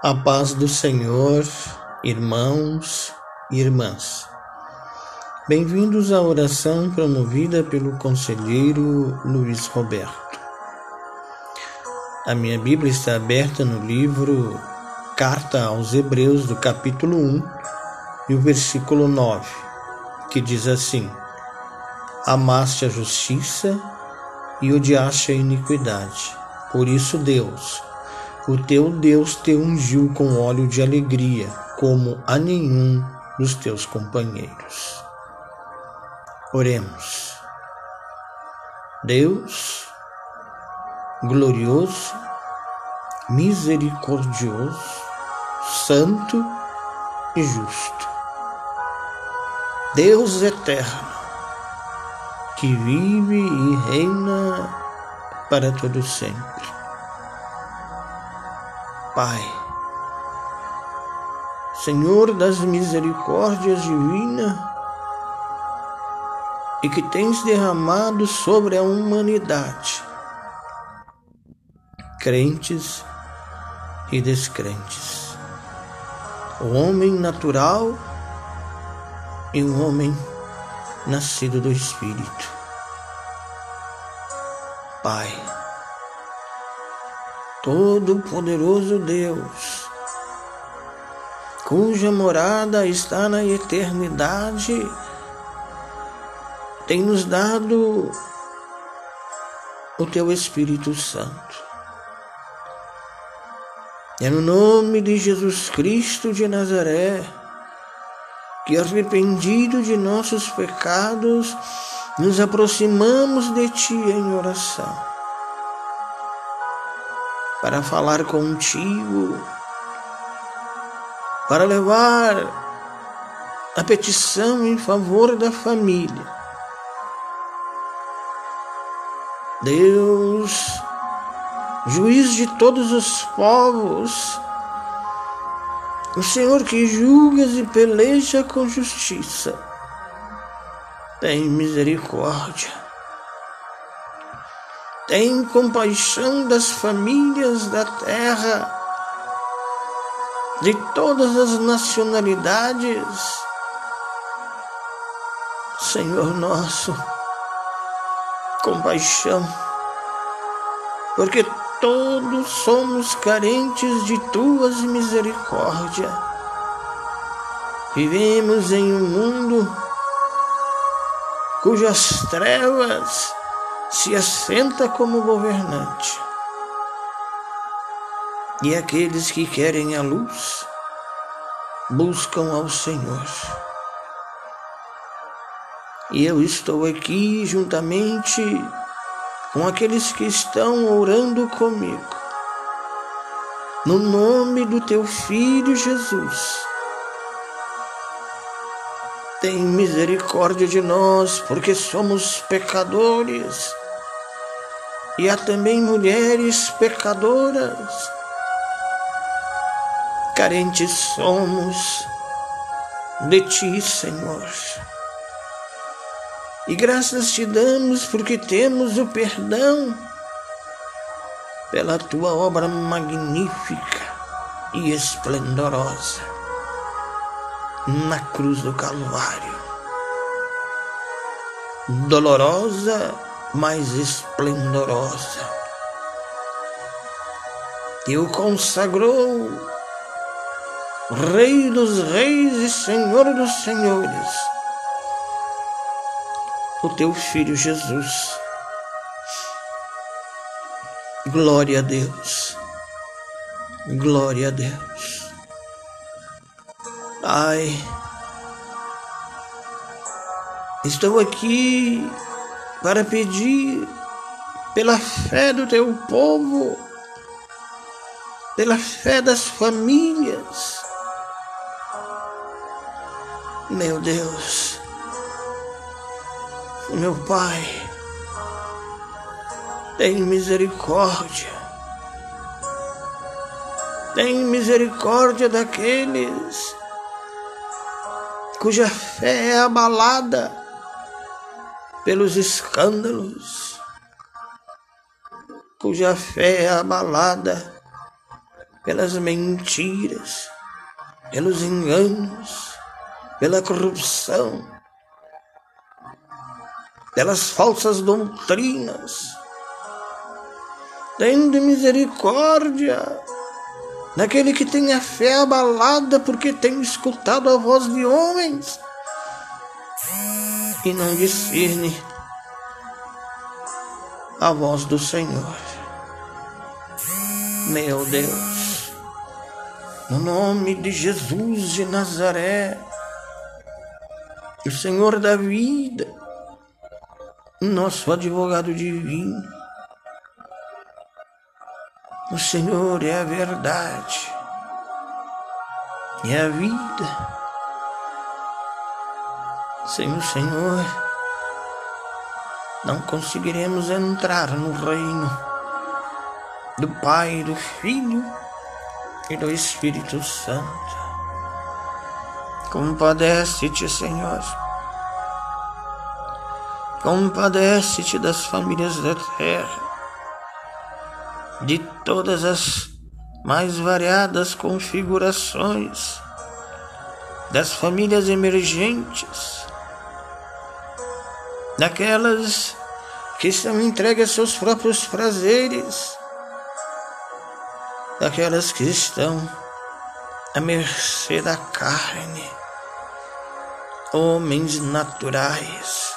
A paz do Senhor, irmãos e irmãs. Bem-vindos à oração promovida pelo conselheiro Luiz Roberto. A minha Bíblia está aberta no livro Carta aos Hebreus, do capítulo 1 e o versículo 9, que diz assim: Amaste a justiça e odiaste a iniquidade. Por isso, Deus, o teu Deus te ungiu com óleo de alegria, como a nenhum dos teus companheiros. Oremos. Deus, glorioso, misericordioso, santo e justo. Deus eterno, que vive e reina para todo sempre. Pai. Senhor das misericórdias divinas, e que tens derramado sobre a humanidade, crentes e descrentes, o homem natural e o homem nascido do Espírito. Pai, Todo-Poderoso Deus, cuja morada está na eternidade, tem nos dado o teu Espírito Santo. É no nome de Jesus Cristo de Nazaré que, arrependido de nossos pecados, nos aproximamos de Ti em oração para falar contigo, para levar a petição em favor da família. Deus, juiz de todos os povos, o Senhor que julgas e peleja com justiça, tem misericórdia tem compaixão das famílias da terra, de todas as nacionalidades. Senhor nosso, compaixão, porque todos somos carentes de tuas misericórdia. Vivemos em um mundo cujas trevas se assenta como governante. E aqueles que querem a luz buscam ao Senhor. E eu estou aqui juntamente com aqueles que estão orando comigo. No nome do teu filho Jesus tem misericórdia de nós, porque somos pecadores. E há também mulheres pecadoras. Carentes somos de ti, Senhor. E graças te damos porque temos o perdão pela tua obra magnífica e esplendorosa na cruz do Calvário. Dolorosa, mas esplendorosa. E o consagrou Rei dos Reis e Senhor dos Senhores, o teu Filho Jesus. Glória a Deus. Glória a Deus. Pai, estou aqui para pedir pela fé do teu povo, pela fé das famílias. Meu Deus, meu Pai, tem misericórdia. Tem misericórdia daqueles cuja fé é abalada pelos escândalos, cuja fé é abalada pelas mentiras, pelos enganos, pela corrupção, pelas falsas doutrinas. Tende misericórdia daquele que tem a fé abalada porque tem escutado a voz de homens e não discerne a voz do Senhor. Meu Deus, no nome de Jesus de Nazaré, o Senhor da vida, nosso advogado divino, o Senhor é a verdade, é a vida. Sem o Senhor, não conseguiremos entrar no reino do Pai, do Filho e do Espírito Santo. Compadece-te, Senhor. Compadece-te das famílias da terra, de todas as mais variadas configurações, das famílias emergentes, daquelas que estão entregues a seus próprios prazeres, daquelas que estão à mercê da carne, homens naturais,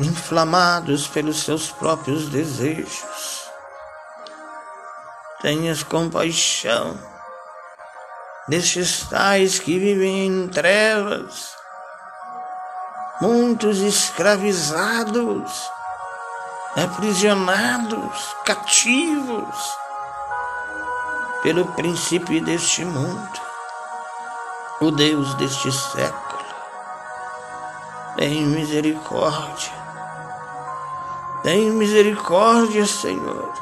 inflamados pelos seus próprios desejos. Tenhas compaixão destes tais que vivem em trevas, muitos escravizados, aprisionados, cativos pelo príncipe deste mundo, o Deus deste século. Tem misericórdia, tem misericórdia, Senhor,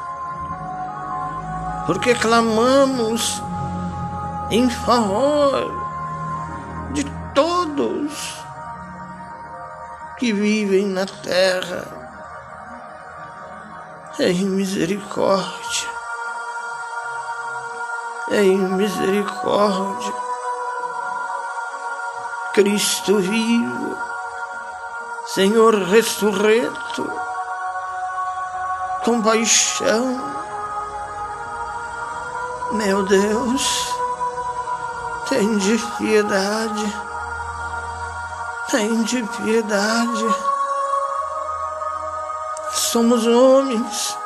porque clamamos em favor de todos que vivem na terra. Tem misericórdia. Em misericórdia. Cristo vivo, Senhor ressurreto, compaixão, meu Deus, tem de piedade, tem de piedade. Somos homens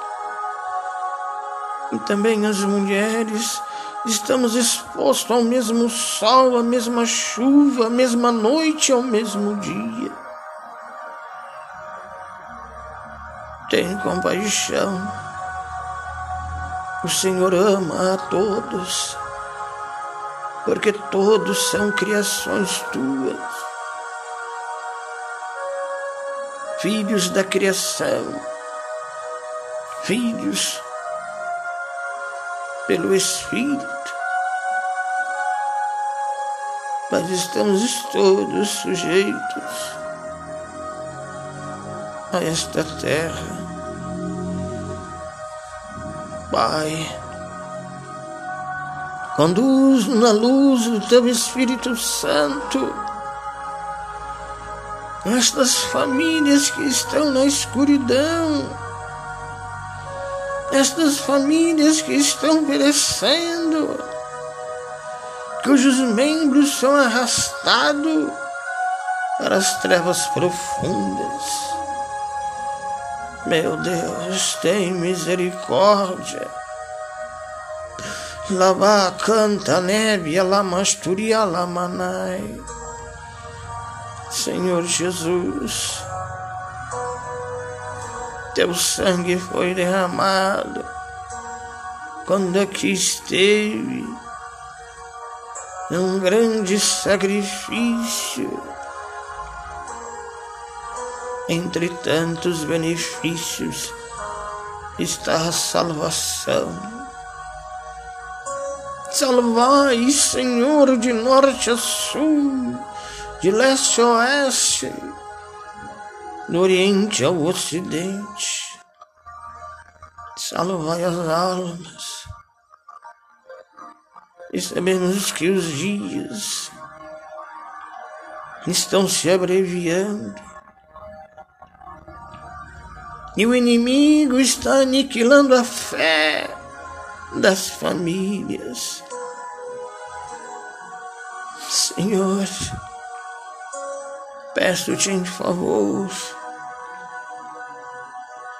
e também as mulheres Estamos expostos ao mesmo sol, à mesma chuva, à mesma noite, ao mesmo dia. Tem compaixão. O Senhor ama a todos, porque todos são criações tuas. Filhos da criação, filhos pelo Espírito. Mas estamos todos sujeitos a esta terra. Pai, conduz na luz do teu Espírito Santo estas famílias que estão na escuridão estas famílias que estão perecendo, cujos membros são arrastados para as trevas profundas. Meu Deus, tem misericórdia. Lava canta neve, lamasturia lamanai. Senhor Jesus, teu sangue foi derramado quando aqui esteve num grande sacrifício. Entre tantos benefícios está a salvação. Salvai, Senhor, de norte a sul, de leste a oeste do Oriente ao Ocidente. Salvai as almas e sabemos que os dias estão se abreviando e o inimigo está aniquilando a fé das famílias. Senhor, peço-te em favor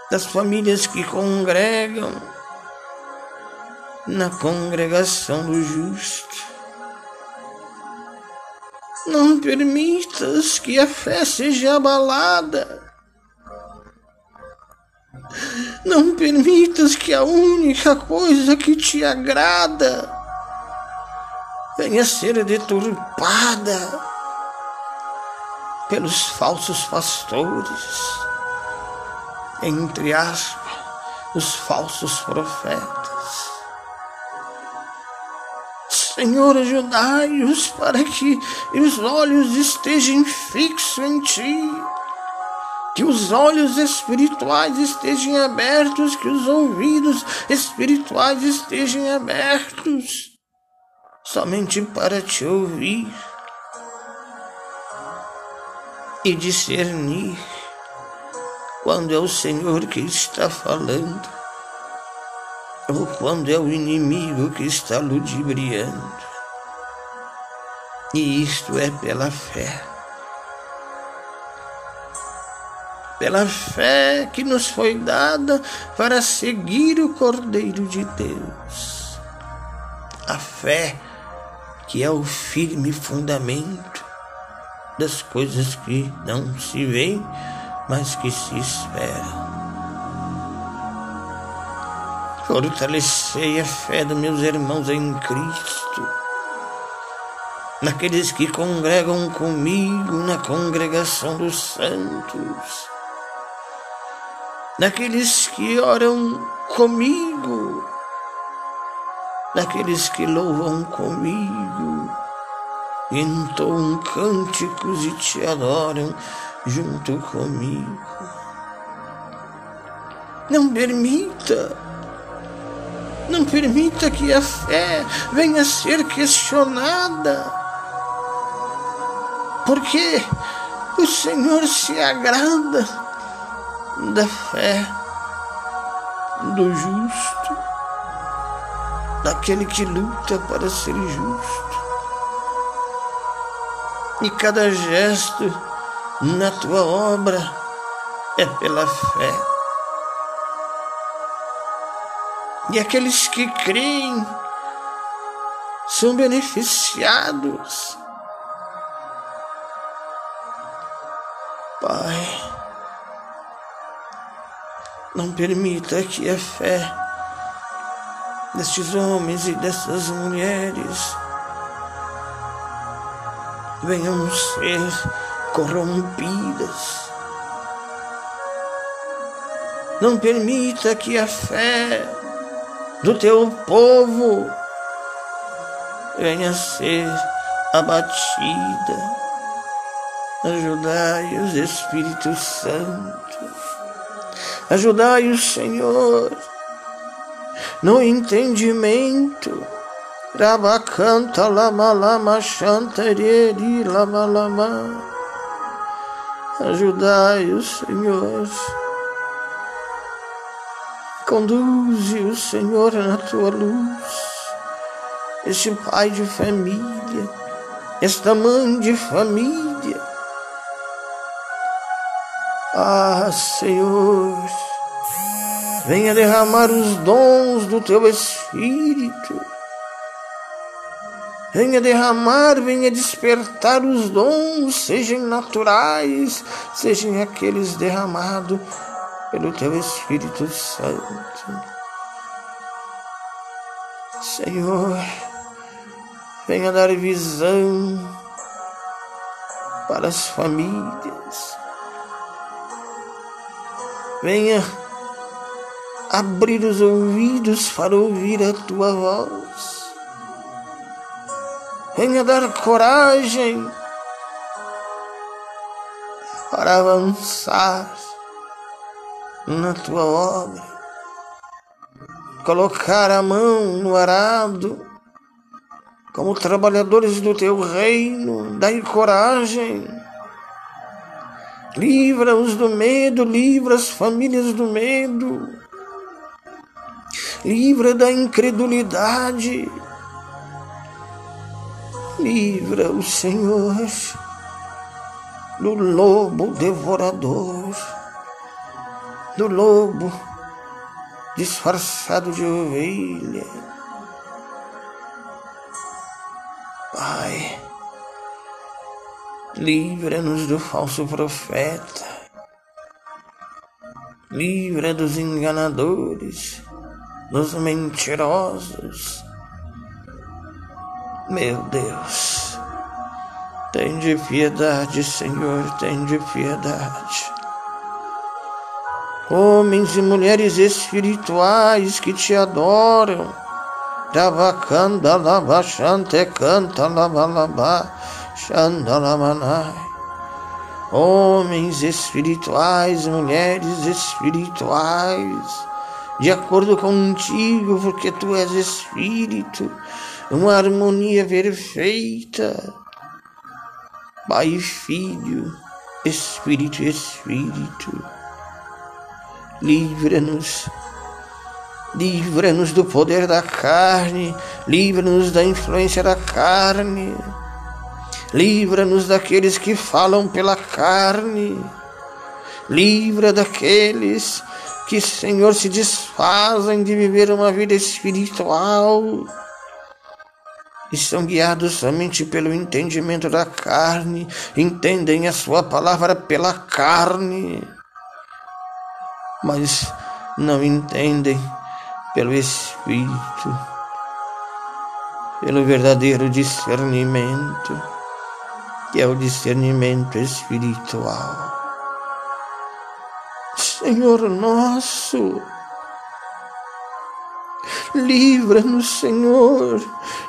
das famílias que congregam na congregação do justo. Não permitas que a fé seja abalada. Não permitas que a única coisa que te agrada venha a ser deturpada pelos falsos pastores, entre aspas, os falsos profetas. Senhor, ajudai-os para que os olhos estejam fixos em Ti, que os olhos espirituais estejam abertos, que os ouvidos espirituais estejam abertos, somente para Te ouvir e discernir quando é o Senhor que está falando ou quando é o inimigo que está ludibriando. E isto é pela fé. Pela fé que nos foi dada para seguir o Cordeiro de Deus. A fé que é o firme fundamento das coisas que não se veem, mas que se esperam. Fortalecei a fé dos meus irmãos em Cristo, naqueles que congregam comigo na congregação dos santos, naqueles que oram comigo, naqueles que louvam comigo, entoam cânticos e te adoram junto comigo. Não permita não permita que a fé venha a ser questionada. Porque o Senhor se agrada da fé do justo, daquele que luta para ser justo. E cada gesto na tua obra é pela fé. E aqueles que creem são beneficiados. Pai, não permita que a fé destes homens e dessas mulheres venham ser corrompidas. Não permita que a fé do teu povo venha ser abatida. Ajudai-os, Espírito Santo. Ajudai o Senhor no entendimento. Rabacanta lama lama chantareri lama lama. Ajudai o Senhor. Conduze o Senhor na tua luz, este pai de família, esta mãe de família. Ah, Senhor, venha derramar os dons do teu Espírito. Venha derramar, venha despertar os dons, sejam naturais, sejam aqueles derramados pelo teu Espírito Santo. Senhor, venha dar visão para as famílias. Venha abrir os ouvidos para ouvir a tua voz. Venha dar coragem para avançar na tua obra, colocar a mão no arado como trabalhadores do teu reino, dai coragem. Livra-os do medo, livra as famílias do medo. Livra da incredulidade. Livra o Senhor do lobo devorador, do lobo disfarçado de ovelha. Pai, livra-nos do falso profeta, livra dos enganadores, dos mentirosos. Meu Deus, tem de piedade, Senhor, tem de piedade homens e mulheres espirituais que te adoram. Tabacanda lava chante canta lava lava xandalamanai. Homens espirituais, mulheres espirituais, de acordo contigo, porque tu és espírito, uma harmonia perfeita. Pai Filho, Espírito Espírito livra-nos. Livra-nos do poder da carne, livra-nos da influência da carne, livra-nos daqueles que falam pela carne, livra daqueles que, Senhor, se desfazem de viver uma vida espiritual e são guiados somente pelo entendimento da carne, entendem a Sua palavra pela carne mas não entendem pelo Espírito, pelo verdadeiro discernimento, que é o discernimento espiritual. Senhor nosso, livra-nos, Senhor,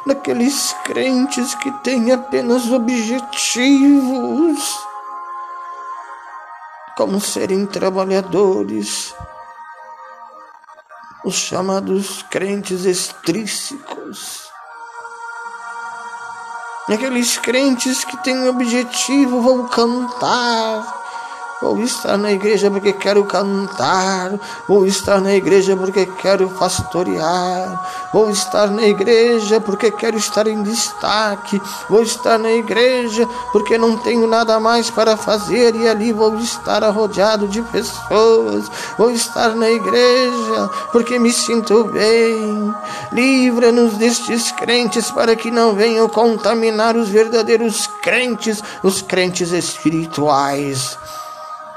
daqueles crentes que têm apenas objetivos. Como serem trabalhadores, os chamados crentes extrínsecos, aqueles crentes que têm o objetivo, vão cantar, Vou estar na igreja porque quero cantar. Vou estar na igreja porque quero pastorear. Vou estar na igreja porque quero estar em destaque. Vou estar na igreja porque não tenho nada mais para fazer e ali vou estar rodeado de pessoas. Vou estar na igreja porque me sinto bem. Livra-nos destes crentes para que não venham contaminar os verdadeiros crentes, os crentes espirituais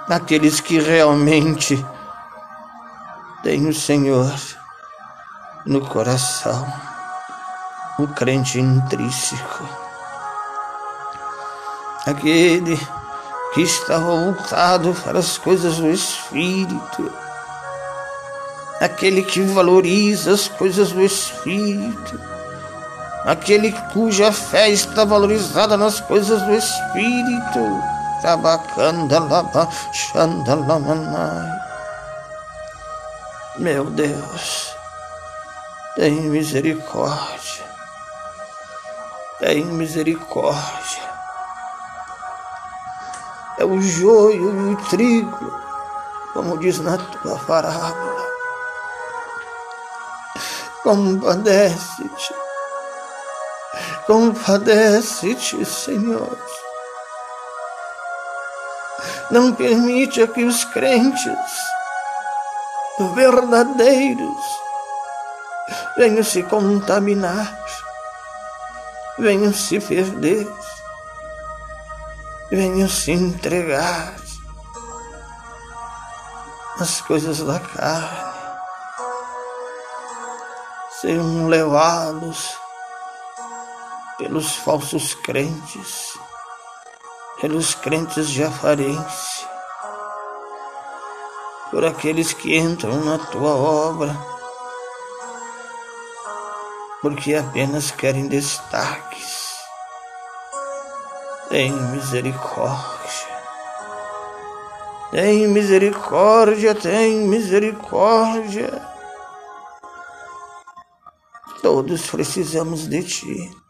naqueles que realmente têm o Senhor no coração, o crente intrínseco, aquele que está voltado para as coisas do Espírito, aquele que valoriza as coisas do Espírito, aquele cuja fé está valorizada nas coisas do Espírito meu Deus, tem misericórdia, tem misericórdia. É o joio e o trigo, como diz na tua parábola. Compadece-te, compadece-te, Senhor não permite que os crentes verdadeiros venham se contaminar, venham se perder, venham se entregar às coisas da carne, sejam levados pelos falsos crentes pelos crentes aparência, por aqueles que entram na tua obra, porque apenas querem destaques. Tem misericórdia. Tem misericórdia, tem misericórdia. Todos precisamos de ti.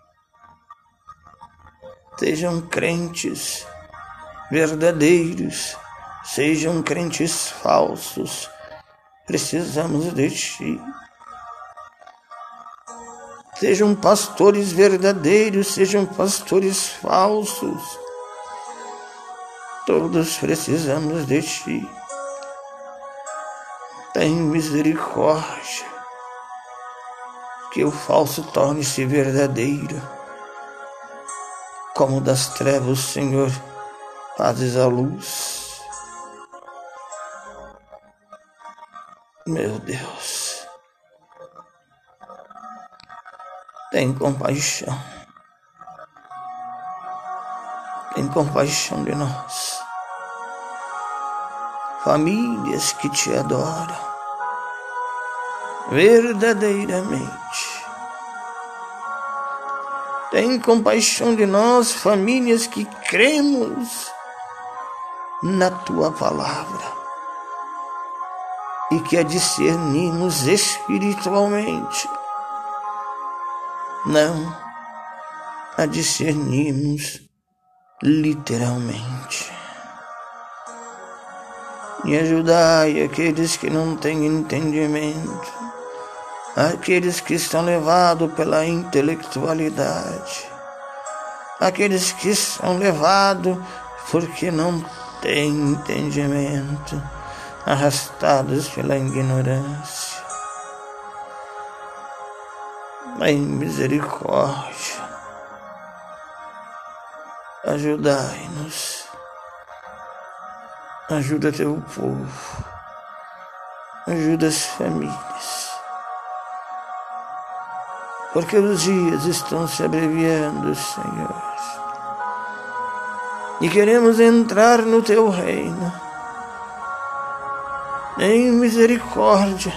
Sejam crentes verdadeiros, sejam crentes falsos. Precisamos de Ti. Sejam pastores verdadeiros, sejam pastores falsos. Todos precisamos de Ti. Tem misericórdia, que o falso torne-se verdadeiro. Como das trevas, Senhor, fazes a luz. Meu Deus, tem compaixão, tem compaixão de nós famílias que te adoram verdadeiramente. Tem compaixão de nós, famílias que cremos na tua palavra. E que a discernimos espiritualmente. Não a discernimos literalmente. E ajudai aqueles que não têm entendimento, aqueles que estão levados pela intelectualidade, aqueles que são levados porque não têm entendimento, arrastados pela ignorância. Em misericórdia, ajudai-nos Ajuda teu povo. Ajuda as famílias. Porque os dias estão se abreviando, Senhor. E queremos entrar no teu reino. Em misericórdia.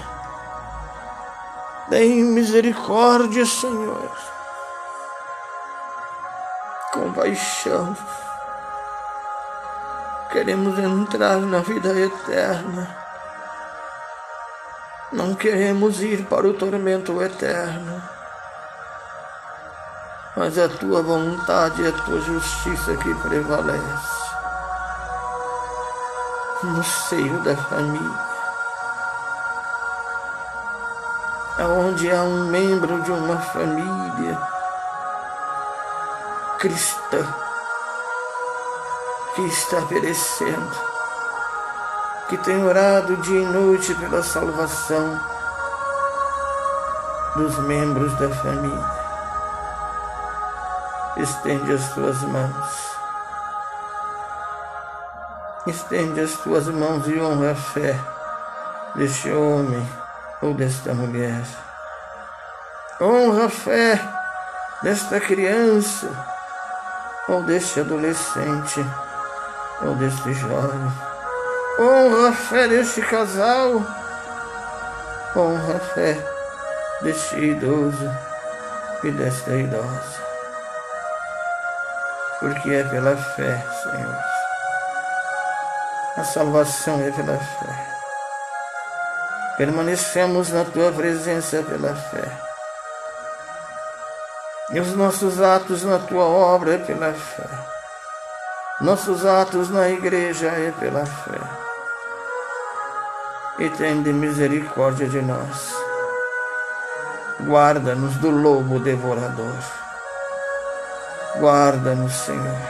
Tem misericórdia, Senhor. Compaixão. Queremos entrar na vida eterna. Não queremos ir para o tormento eterno. Mas a tua vontade e a tua justiça que prevalece no seio da família. Onde há um membro de uma família cristã que está perecendo, que tem orado dia e noite pela salvação dos membros da família. Estende as tuas mãos. Estende as tuas mãos e honra a fé deste homem ou desta mulher. Honra a fé desta criança ou deste adolescente ou deste jovem. Honra a fé deste casal, honra a fé deste idoso e desta idosa. Porque é pela fé, Senhor. A salvação é pela fé. Permanecemos na tua presença pela fé. E os nossos atos na tua obra é pela fé. Nossos atos na igreja é pela fé. E tem de misericórdia de nós. Guarda-nos do lobo devorador. Guarda-nos, Senhor.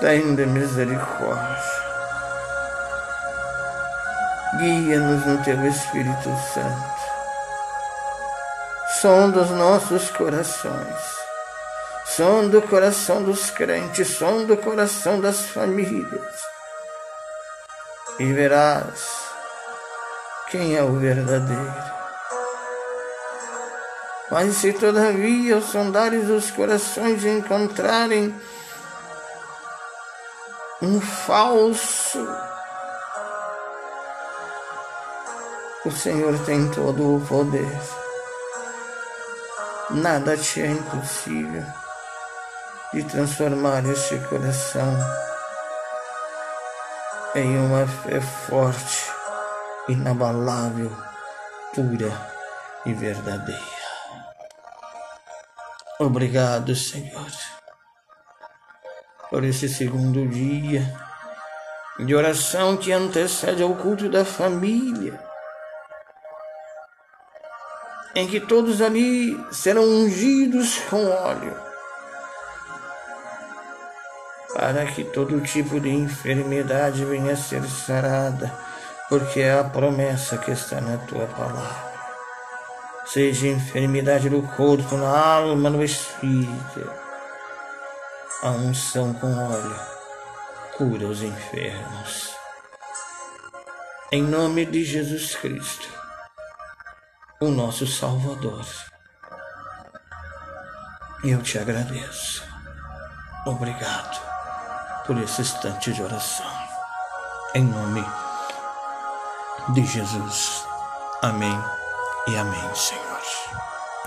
Tem de misericórdia. Guia-nos no teu Espírito Santo. Som dos nossos corações som do coração dos crentes, som do coração das famílias. E verás quem é o verdadeiro. Mas se todavia os sondares os corações encontrarem um falso, o Senhor tem todo o poder. Nada te é impossível de transformar este coração em uma fé forte, inabalável, pura e verdadeira. Obrigado, Senhor. por esse segundo dia de oração que antecede ao culto da família, em que todos ali serão ungidos com óleo, para que todo tipo de enfermidade venha a ser sarada, porque é a promessa que está na tua palavra. Seja enfermidade do corpo, na alma, no espírito, a unção com óleo cura os enfermos. Em nome de Jesus Cristo, o nosso Salvador, eu te agradeço. Obrigado por esse instante de oração. Em nome de Jesus. Amém e amém, Senhor.